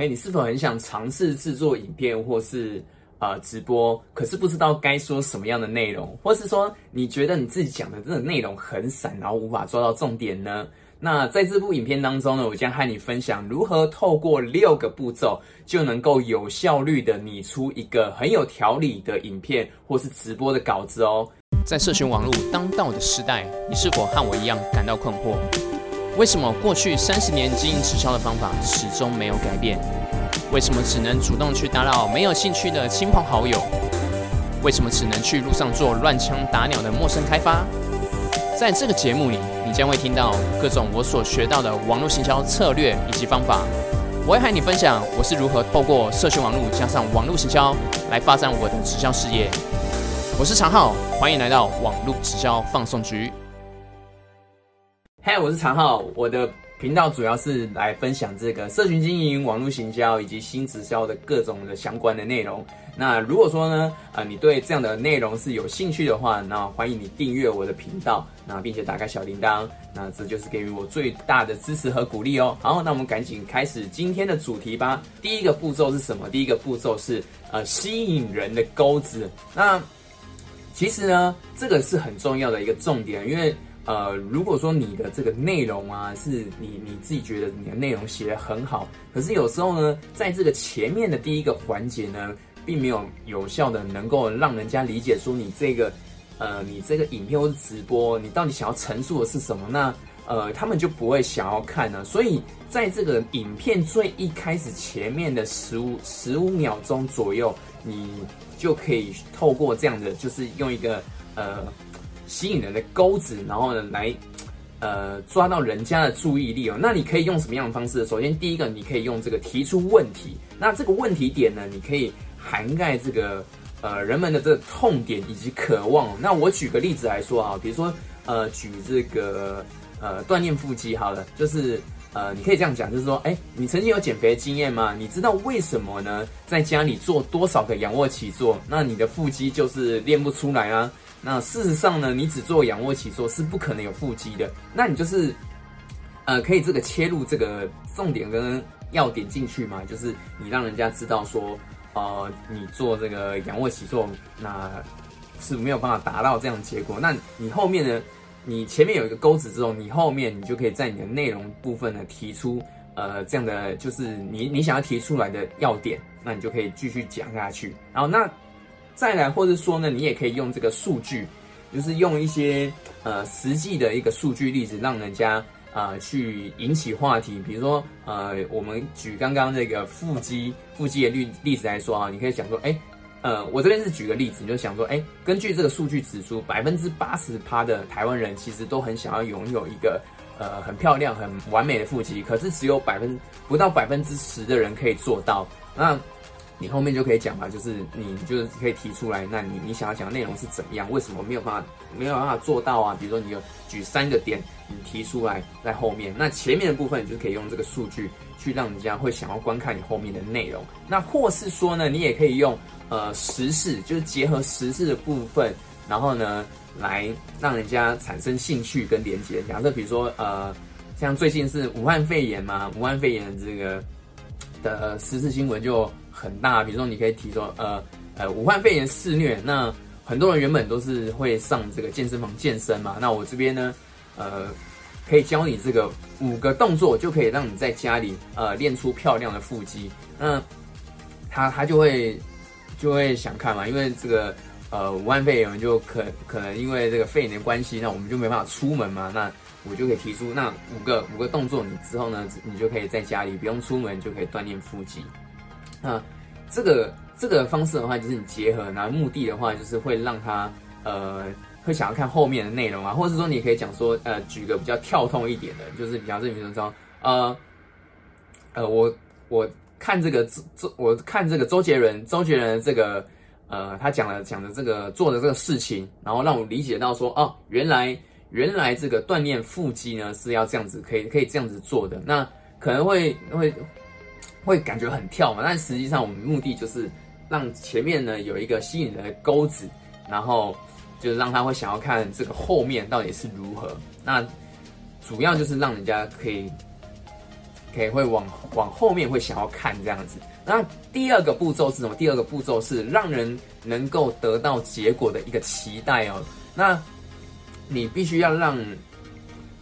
嘿，你是否很想尝试制作影片或是呃直播，可是不知道该说什么样的内容，或是说你觉得你自己讲的这个内容很散，然后无法抓到重点呢？那在这部影片当中呢，我将和你分享如何透过六个步骤就能够有效率的拟出一个很有条理的影片或是直播的稿子哦。在社群网络当道的时代，你是否和我一样感到困惑？为什么过去三十年经营直销的方法始终没有改变？为什么只能主动去打扰没有兴趣的亲朋好友？为什么只能去路上做乱枪打鸟的陌生开发？在这个节目里，你将会听到各种我所学到的网络行销策略以及方法。我会和你分享我是如何透过社群网络加上网络行销来发展我的直销事业。我是常浩，欢迎来到网络直销放送局。嗨，我是常浩，我的频道主要是来分享这个社群经营、网络行销以及新直销的各种的相关的内容。那如果说呢，呃，你对这样的内容是有兴趣的话，那欢迎你订阅我的频道，那并且打开小铃铛，那这就是给予我最大的支持和鼓励哦。好，那我们赶紧开始今天的主题吧。第一个步骤是什么？第一个步骤是呃吸引人的钩子。那其实呢，这个是很重要的一个重点，因为呃，如果说你的这个内容啊，是你你自己觉得你的内容写得很好，可是有时候呢，在这个前面的第一个环节呢。并没有有效的能够让人家理解出你这个，呃，你这个影片或是直播，你到底想要陈述的是什么？那呃，他们就不会想要看呢。所以在这个影片最一开始前面的十五十五秒钟左右，你就可以透过这样的，就是用一个呃吸引人的钩子，然后呢来呃抓到人家的注意力哦。那你可以用什么样的方式？首先第一个，你可以用这个提出问题。那这个问题点呢，你可以。涵盖这个呃人们的这个痛点以及渴望。那我举个例子来说啊，比如说呃举这个呃锻炼腹肌好了，就是呃你可以这样讲，就是说，哎，你曾经有减肥经验吗？你知道为什么呢？在家里做多少个仰卧起坐，那你的腹肌就是练不出来啊？那事实上呢，你只做仰卧起坐是不可能有腹肌的。那你就是呃可以这个切入这个重点跟要点进去嘛，就是你让人家知道说。呃，你做这个仰卧起坐，那是没有办法达到这样的结果。那你后面呢？你前面有一个钩子之后，你后面你就可以在你的内容部分呢提出呃这样的，就是你你想要提出来的要点，那你就可以继续讲下去。然后那再来，或者说呢，你也可以用这个数据，就是用一些呃实际的一个数据例子，让人家。啊，去引起话题，比如说，呃，我们举刚刚那个腹肌腹肌的例例子来说啊，你可以想说，哎，呃，我这边是举个例子，你就想说，哎，根据这个数据指出，百分之八十趴的台湾人其实都很想要拥有一个呃很漂亮、很完美的腹肌，可是只有百分不到百分之十的人可以做到。那你后面就可以讲嘛，就是你就是可以提出来，那你你想要讲的内容是怎么样？为什么没有办法没有办法做到啊？比如说你有举三个点，你提出来在后面，那前面的部分你就可以用这个数据去让人家会想要观看你后面的内容。那或是说呢，你也可以用呃时事，就是结合时事的部分，然后呢来让人家产生兴趣跟连接。假设比如说呃，像最近是武汉肺炎嘛，武汉肺炎这个的时事新闻就。很大，比如说你可以提说，呃呃，武汉肺炎肆虐，那很多人原本都是会上这个健身房健身嘛，那我这边呢，呃，可以教你这个五个动作，就可以让你在家里呃练出漂亮的腹肌，那他他就会就会想看嘛，因为这个呃武汉肺炎就可可能因为这个肺炎的关系，那我们就没办法出门嘛，那我就可以提出那五个五个动作，你之后呢，你就可以在家里不用出门就可以锻炼腹肌。那这个这个方式的话，就是你结合，然后目的的话，就是会让他呃会想要看后面的内容啊，或者是说你可以讲说呃举个比较跳痛一点的，就是比方说比如说呃呃我我看这个周我看这个周杰伦周杰伦这个呃他讲了讲的这个做的这个事情，然后让我理解到说哦原来原来这个锻炼腹肌呢是要这样子可以可以这样子做的，那可能会会。会感觉很跳嘛？但实际上我们目的就是让前面呢有一个吸引人的钩子，然后就是让他会想要看这个后面到底是如何。那主要就是让人家可以可以会往往后面会想要看这样子。那第二个步骤是什么？第二个步骤是让人能够得到结果的一个期待哦。那你必须要让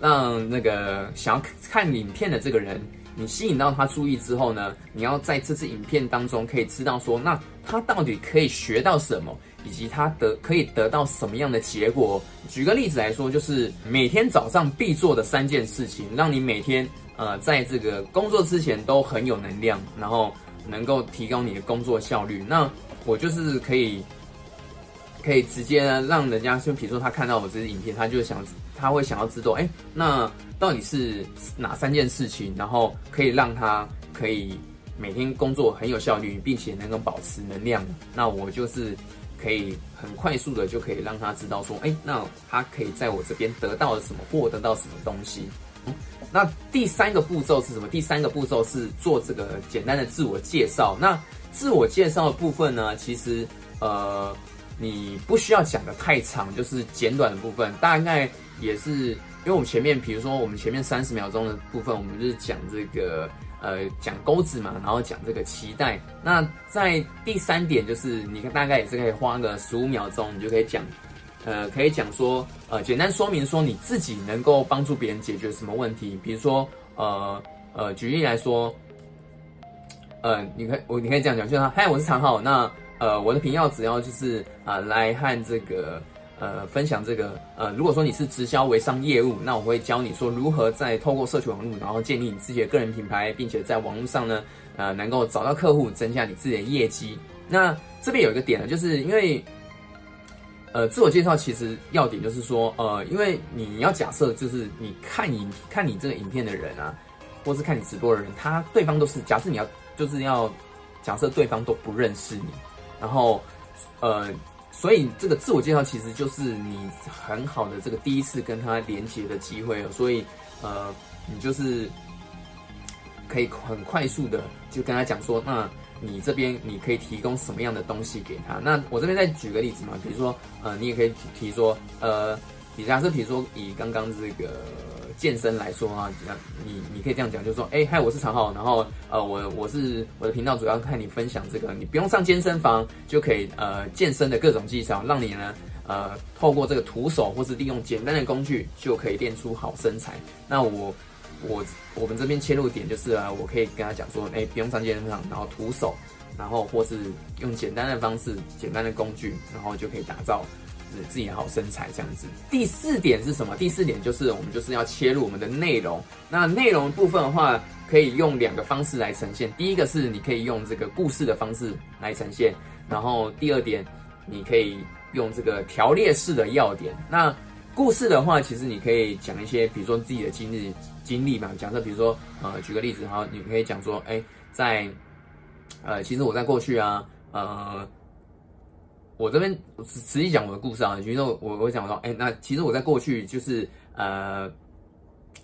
让那个想要看影片的这个人，你吸引到他注意之后呢，你要在这支影片当中可以知道说，那他到底可以学到什么，以及他得可以得到什么样的结果。举个例子来说，就是每天早上必做的三件事情，让你每天呃在这个工作之前都很有能量，然后。能够提高你的工作效率，那我就是可以，可以直接呢让人家，就比如说他看到我这支影片，他就想，他会想要知道，哎，那到底是哪三件事情，然后可以让他可以每天工作很有效率，并且能够保持能量。那我就是可以很快速的就可以让他知道说，哎，那他可以在我这边得到了什么，获得到什么东西。那第三个步骤是什么？第三个步骤是做这个简单的自我介绍。那自我介绍的部分呢，其实呃，你不需要讲的太长，就是简短的部分，大概也是因为我们前面，比如说我们前面三十秒钟的部分，我们就是讲这个呃讲钩子嘛，然后讲这个期待。那在第三点，就是你大概也是可以花个十五秒钟，你就可以讲。呃，可以讲说，呃，简单说明说你自己能够帮助别人解决什么问题。比如说，呃呃，举例来说，呃，你可以我你可以这样讲，就是嗨，我是常浩，那呃，我的频道只要就是啊，来和这个呃分享这个呃，如果说你是直销微商业务，那我会教你说如何在透过社区网络，然后建立你自己的个人品牌，并且在网络上呢，呃，能够找到客户，增加你自己的业绩。那这边有一个点呢，就是因为。呃，自我介绍其实要点就是说，呃，因为你要假设就是你看影看你这个影片的人啊，或是看你直播的人，他对方都是假设你要就是要假设对方都不认识你，然后呃，所以这个自我介绍其实就是你很好的这个第一次跟他连接的机会，所以呃，你就是可以很快速的就跟他讲说那。你这边你可以提供什么样的东西给他？那我这边再举个例子嘛，比如说，呃，你也可以提说，呃，你假设比如说以刚刚这个健身来说啊，你你可以这样讲，就是说，哎，嗨，我是常浩，然后呃，我我是我的频道主要看你分享这个，你不用上健身房就可以呃健身的各种技巧，让你呢呃透过这个徒手或是利用简单的工具就可以练出好身材。那我。我我们这边切入点就是啊，我可以跟他讲说，哎，不用上健身房，然后徒手，然后或是用简单的方式、简单的工具，然后就可以打造自己好身材这样子。第四点是什么？第四点就是我们就是要切入我们的内容。那内容部分的话，可以用两个方式来呈现。第一个是你可以用这个故事的方式来呈现，然后第二点你可以用这个条列式的要点。那故事的话，其实你可以讲一些，比如说自己的经历经历嘛。假设比如说，呃，举个例子，好，你可以讲说，哎，在，呃，其实我在过去啊，呃，我这边实实际讲我的故事啊。比如说，我我讲说，哎，那其实我在过去就是，呃，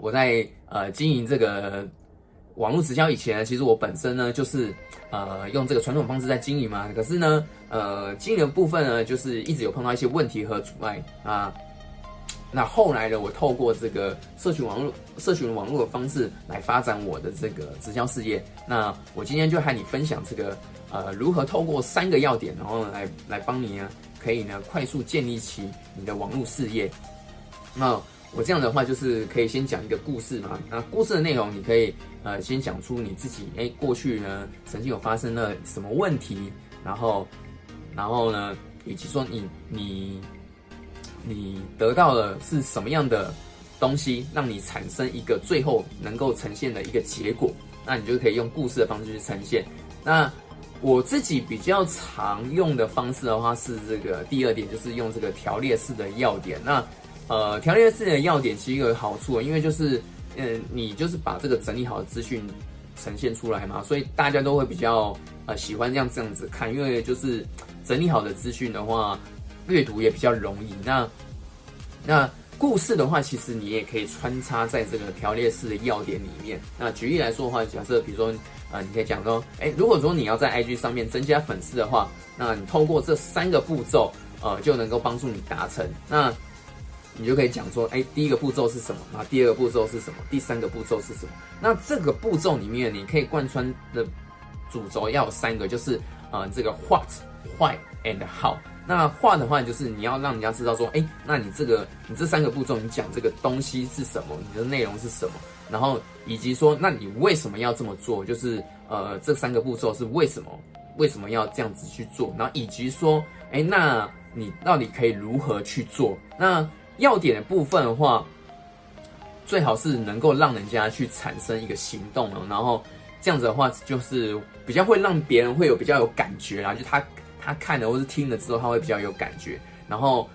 我在呃经营这个网络直销以前，其实我本身呢就是呃用这个传统方式在经营嘛。可是呢，呃，经营的部分呢，就是一直有碰到一些问题和阻碍啊。那后来呢？我透过这个社群网络、社群网络的方式来发展我的这个直销事业。那我今天就和你分享这个，呃，如何透过三个要点，然后来来帮你呢，可以呢快速建立起你的网络事业。那我这样的话，就是可以先讲一个故事嘛。那故事的内容，你可以呃先讲出你自己，哎，过去呢曾经有发生了什么问题，然后，然后呢，以及说你你。你得到的是什么样的东西，让你产生一个最后能够呈现的一个结果？那你就可以用故事的方式去呈现。那我自己比较常用的方式的话，是这个第二点，就是用这个条列式的要点。那呃，条列式的要点其实有好处，因为就是嗯，你就是把这个整理好的资讯呈现出来嘛，所以大家都会比较呃喜欢这样这样子看，因为就是整理好的资讯的话。阅读也比较容易。那那故事的话，其实你也可以穿插在这个条列式的要点里面。那举例来说的话，假设比如说，呃，你可以讲说，哎，如果说你要在 IG 上面增加粉丝的话，那你通过这三个步骤，呃，就能够帮助你达成。那你就可以讲说，哎，第一个步骤是什么？那第二个步骤是什么？第三个步骤是什么？那这个步骤里面，你可以贯穿的主轴要有三个，就是呃，这个 what、why and how。那画的话，就是你要让人家知道说，哎，那你这个你这三个步骤，你讲这个东西是什么？你的内容是什么？然后以及说，那你为什么要这么做？就是呃，这三个步骤是为什么？为什么要这样子去做？然后以及说，哎，那你到底可以如何去做？那要点的部分的话，最好是能够让人家去产生一个行动了，然后这样子的话，就是比较会让别人会有比较有感觉啦，就他他看了或是听了之后，他会比较有感觉，然后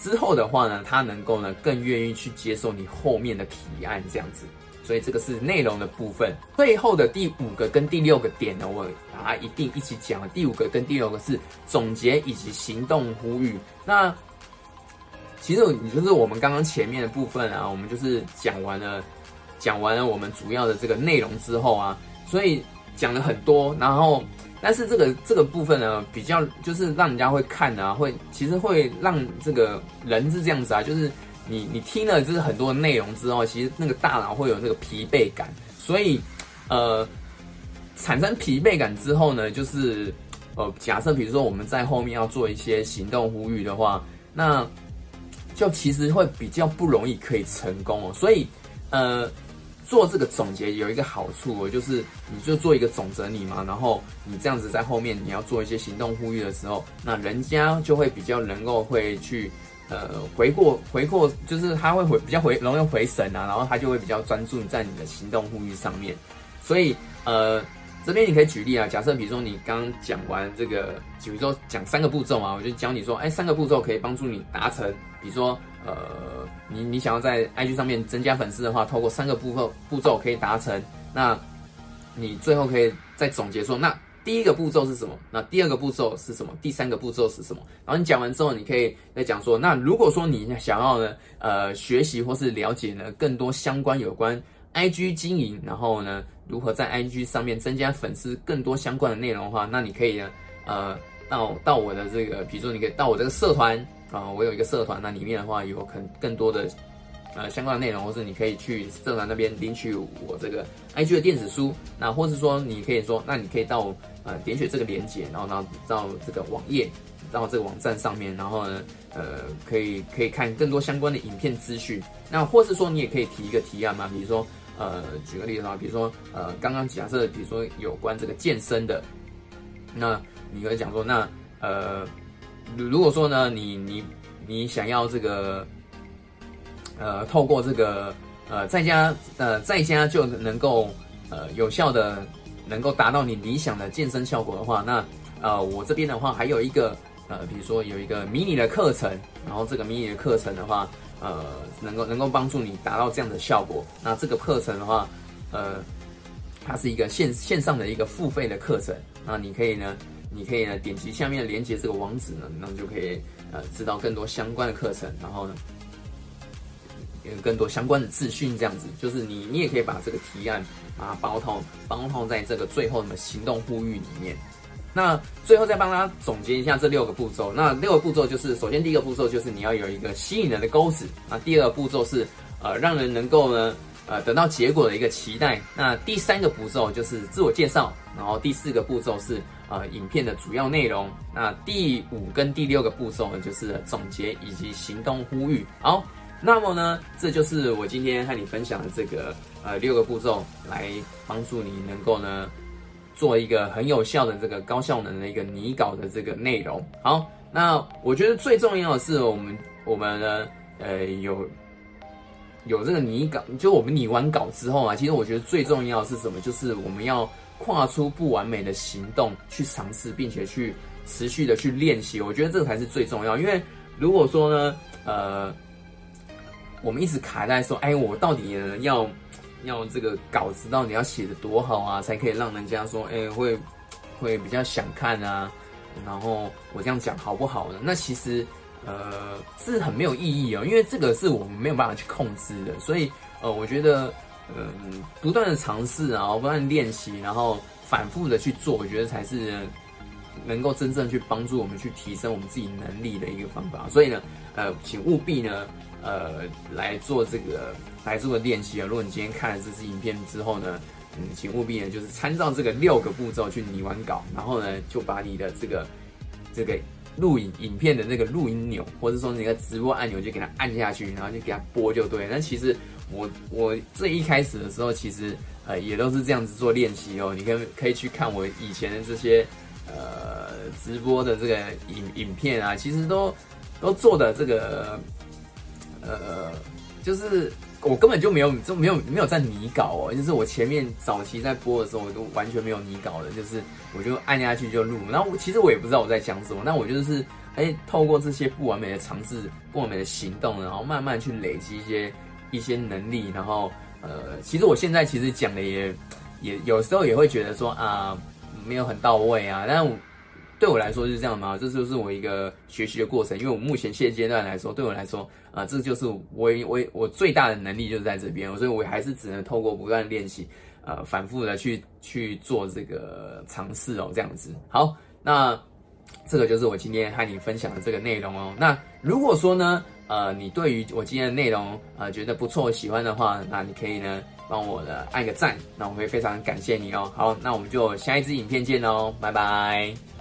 之后的话呢，他能够呢更愿意去接受你后面的提案这样子。所以这个是内容的部分。最后的第五个跟第六个点呢，我把它一定一起讲了。第五个跟第六个是总结以及行动呼吁。那其实你就是我们刚刚前面的部分啊，我们就是讲完了，讲完了我们主要的这个内容之后啊，所以讲了很多。然后，但是这个这个部分呢，比较就是让人家会看啊，会其实会让这个人是这样子啊，就是。你你听了就是很多内容之后，其实那个大脑会有那个疲惫感，所以呃产生疲惫感之后呢，就是呃假设比如说我们在后面要做一些行动呼吁的话，那就其实会比较不容易可以成功哦。所以呃做这个总结有一个好处，就是你就做一个总整理嘛，然后你这样子在后面你要做一些行动呼吁的时候，那人家就会比较能够会去。呃，回过回过，就是他会回比较回容易回神啊，然后他就会比较专注在你的行动呼吁上面。所以呃，这边你可以举例啊，假设比如说你刚讲完这个，比如说讲三个步骤啊，我就教你说，哎，三个步骤可以帮助你达成。比如说呃，你你想要在 IG 上面增加粉丝的话，透过三个步骤步骤可以达成。那你最后可以再总结说，那。第一个步骤是什么？那第二个步骤是什么？第三个步骤是什么？然后你讲完之后，你可以再讲说，那如果说你想要呢，呃，学习或是了解呢更多相关有关 IG 经营，然后呢，如何在 IG 上面增加粉丝，更多相关的内容的话，那你可以呢，呃，到到我的这个，比如说你可以到我这个社团啊，我有一个社团，那里面的话有很更多的。呃，相关的内容，或是你可以去社团那边领取我这个 IG 的电子书，那或是说你可以说，那你可以到呃点选这个链接，然后到到这个网页，到这个网站上面，然后呢，呃，可以可以看更多相关的影片资讯。那或是说你也可以提一个提案嘛，比如说呃，举个例子啊，比如说呃，刚刚假设比如说有关这个健身的，那你可以讲说，那呃，如果说呢，你你你想要这个。呃，透过这个呃，在家呃，在家就能够呃有效的能够达到你理想的健身效果的话，那呃，我这边的话还有一个呃，比如说有一个迷你的课程，然后这个迷你的课程的话，呃，能够能够帮助你达到这样的效果。那这个课程的话，呃，它是一个线线上的一个付费的课程，那你可以呢，你可以呢点击下面连接这个网址呢，那就可以呃知道更多相关的课程，然后呢。有更多相关的资讯，这样子就是你，你也可以把这个提案把它包套包套在这个最后的行动呼吁里面。那最后再帮大家总结一下这六个步骤。那六个步骤就是，首先第一个步骤就是你要有一个吸引人的钩子。那第二个步骤是呃让人能够呢呃得到结果的一个期待。那第三个步骤就是自我介绍。然后第四个步骤是呃影片的主要内容。那第五跟第六个步骤呢就是总结以及行动呼吁。好。那么呢，这就是我今天和你分享的这个呃六个步骤，来帮助你能够呢做一个很有效的这个高效能的一个拟稿的这个内容。好，那我觉得最重要的是我们我们呢呃有有这个拟稿，就我们拟完稿之后啊，其实我觉得最重要是什么？就是我们要跨出不完美的行动去尝试，并且去持续的去练习。我觉得这个才是最重要，因为如果说呢呃。我们一直卡在说，哎，我到底要要这个稿子到底要写的多好啊，才可以让人家说，哎，会会比较想看啊。然后我这样讲好不好呢？那其实呃是很没有意义哦，因为这个是我们没有办法去控制的。所以呃，我觉得嗯，不断的尝试啊，不断练习，然后反复的去做，我觉得才是能够真正去帮助我们去提升我们自己能力的一个方法。所以呢，呃，请务必呢。呃来做这个来做个练习啊。如果你今天看了这支影片之后呢，嗯，请务必呢就是参照这个六个步骤去拟完稿，然后呢就把你的这个这个录影影片的那个录音钮，或者说那个直播按钮就给它按下去，然后就给它播就对。那其实我我最一开始的时候，其实呃也都是这样子做练习哦。你可以可以去看我以前的这些呃直播的这个影影片啊，其实都都做的这个呃就是。我根本就没有就没有没有在拟稿哦，就是我前面早期在播的时候，我都完全没有拟稿的，就是我就按下去就录。然后其实我也不知道我在讲什么，那我就是哎透过这些不完美的尝试、不完美的行动，然后慢慢去累积一些一些能力。然后呃，其实我现在其实讲的也也有时候也会觉得说啊没有很到位啊，但我。对我来说是这样吗？这就是我一个学习的过程，因为我目前现阶段来说，对我来说，啊，这就是我我我最大的能力就是在这边，所以我还是只能透过不断练习，呃，反复的去去做这个尝试哦，这样子。好，那这个就是我今天和你分享的这个内容哦。那如果说呢，呃，你对于我今天的内容呃觉得不错、喜欢的话，那你可以呢帮我的按个赞，那我会非常感谢你哦。好，那我们就下一支影片见哦，拜拜。